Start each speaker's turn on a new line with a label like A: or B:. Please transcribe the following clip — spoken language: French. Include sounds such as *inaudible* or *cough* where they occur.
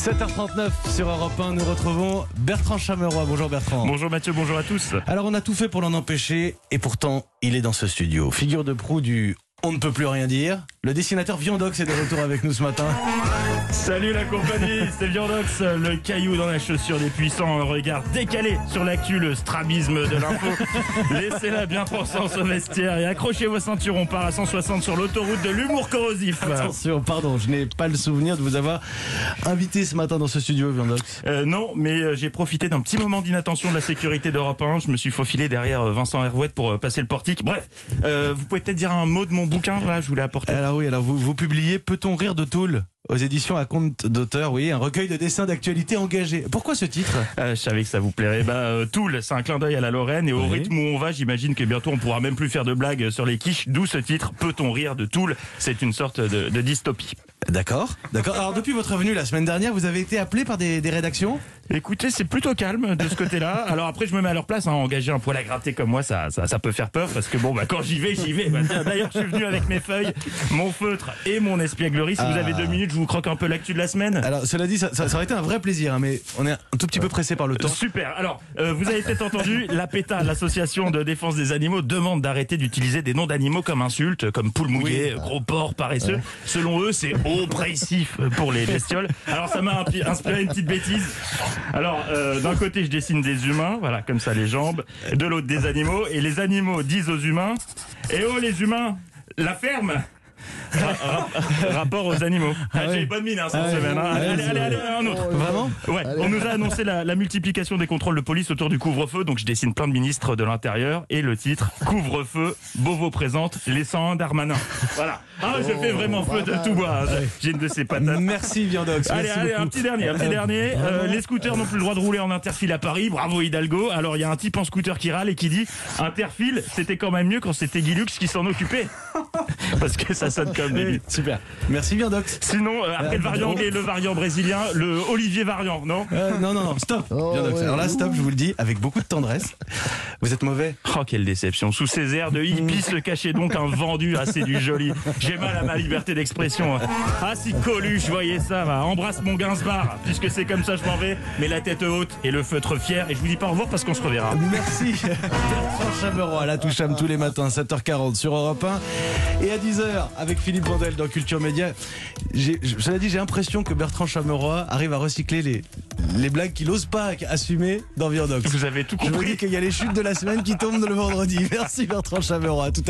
A: 7h39 sur Europe 1, nous retrouvons Bertrand Chameroy. Bonjour Bertrand.
B: Bonjour Mathieu, bonjour à tous.
A: Alors on a tout fait pour l'en empêcher et pourtant il est dans ce studio. Figure de proue du on ne peut plus rien dire. Le dessinateur Viandox est de retour avec nous ce matin.
B: Salut la compagnie, c'est Viandox, le caillou dans la chaussure des puissants, un regard décalé sur l'actu, le strabisme de l'info. *laughs* Laissez-la bien pensance au vestiaire et accrochez vos ceintures, on part à 160 sur l'autoroute de l'humour corrosif.
A: Attention, pardon, je n'ai pas le souvenir de vous avoir invité ce matin dans ce studio, Viandox.
B: Euh, non, mais euh, j'ai profité d'un petit moment d'inattention de la sécurité d'Europe 1. Je me suis faufilé derrière euh, Vincent Hervouette pour passer le portique. Bref, euh, vous pouvez peut-être dire un mot de mon bouquin, là, je vous l'ai apporté.
A: Alors oui, alors vous, vous publiez Peut-on rire de Toul aux éditions à compte d'auteur, oui, un recueil de dessins d'actualité engagés. Pourquoi ce titre?
B: Euh, je savais que ça vous plairait. Bah, euh, Toul, c'est un clin d'œil à la Lorraine et au
A: Oui.
B: rythme où on va, j'imagine que bientôt on pourra même plus faire de blagues sur les quiches. D'où ce titre, Peut-on rire de Toul? C'est une sorte de, de dystopie.
A: D'accord, d'accord. Alors depuis votre venue la semaine dernière, vous avez été appelé par des, des rédactions?
B: Écoutez, c'est plutôt calme de ce côté-là. *laughs* Alors après, je me mets à leur place. Hein, engager un poil à gratter comme moi, ça, ça, ça peut faire peur parce que bon, bah quand j'y vais, j'y vais. Bah, D'ailleurs, je suis venu avec mes feuilles, mon feutre et mon espièglerie. Si vous
A: Ah.
B: avez deux minutes, je vous croque un peu l'actu de la semaine.
A: Alors cela dit, ça, ça- ça aurait été un vrai plaisir, hein, mais on est un tout petit peu pressé par le temps.
B: Super. Alors, euh, vous avez peut-être entendu, *laughs* l'APETA, l'association de défense des animaux, demande d'arrêter d'utiliser des noms d'animaux comme insultes, comme poule mouillée, gros porc paresseux. Selon eux, c'est oppressif pour les bestioles. Alors, ça m'a inspiré une petite bêtise. Alors, euh, d'un côté, je dessine des humains, voilà, comme ça les jambes. De l'autre, des animaux. Et les animaux disent aux humains, eh oh les humains, la ferme Ra- ra- Rapport aux animaux. Ah. J'ai bonne mine hein, cette
A: Ah
B: semaine. hein. Allez, allez, allez, un autre.
A: Vraiment
B: Ouais, on nous a annoncé la, la multiplication des contrôles de police autour du couvre-feu, donc je dessine plein de ministres de l'Intérieur et le titre Couvre-feu, Beauvau présente, les 101 d'Armanin. Voilà. Ah, je fais vraiment feu de tout bois. hein. J'ai une de ces patates.
A: Merci Viandox.
B: Allez, allez,
A: beaucoup.
B: un petit dernier, un petit dernier. Euh, les scooters n'ont plus le droit de rouler en interfile à Paris. Bravo Hidalgo. Alors il y a un type en scooter qui râle et qui dit Interfile, c'était quand même mieux quand c'était Guilux qui s'en occupait. *laughs* Parce que ça sonne comme des
A: Oui, Super. Merci Viandox.
B: Sinon, euh, après le variant anglais, le variant brésilien, le Olivier variant, non
A: Euh, non, non, non, stop. Viandox. Alors là, stop, je vous le dis, avec beaucoup de tendresse. Vous êtes mauvais
B: Oh, quelle déception. Sous ces airs de hippie se cachait donc un vendu assez du joli. J'ai mal à ma liberté d'expression. Ah, si Coluche voyez ça, va. Embrasse mon Gainsbar. Puisque c'est comme ça, je m'en vais. Mais la tête haute et le feutre fier. Et je vous dis pas au revoir parce qu'on se reverra.
A: Merci. *laughs* Bertrand Chameroy, la touche tous les matins, 7h40 sur Europe 1. Et à 10h, avec Philippe Vandel dans Culture Média. Cela dit, j'ai l'impression que Bertrand Chameroy arrive à recycler les, les blagues qu'il n'ose pas assumer dans Viandox.
B: Vous avez tout
A: Je vous
B: compris.
A: dis qu'il y a les chutes de la semaine qui tombent le vendredi. *laughs* Merci Bertrand Chameroy. À tout à l'heure.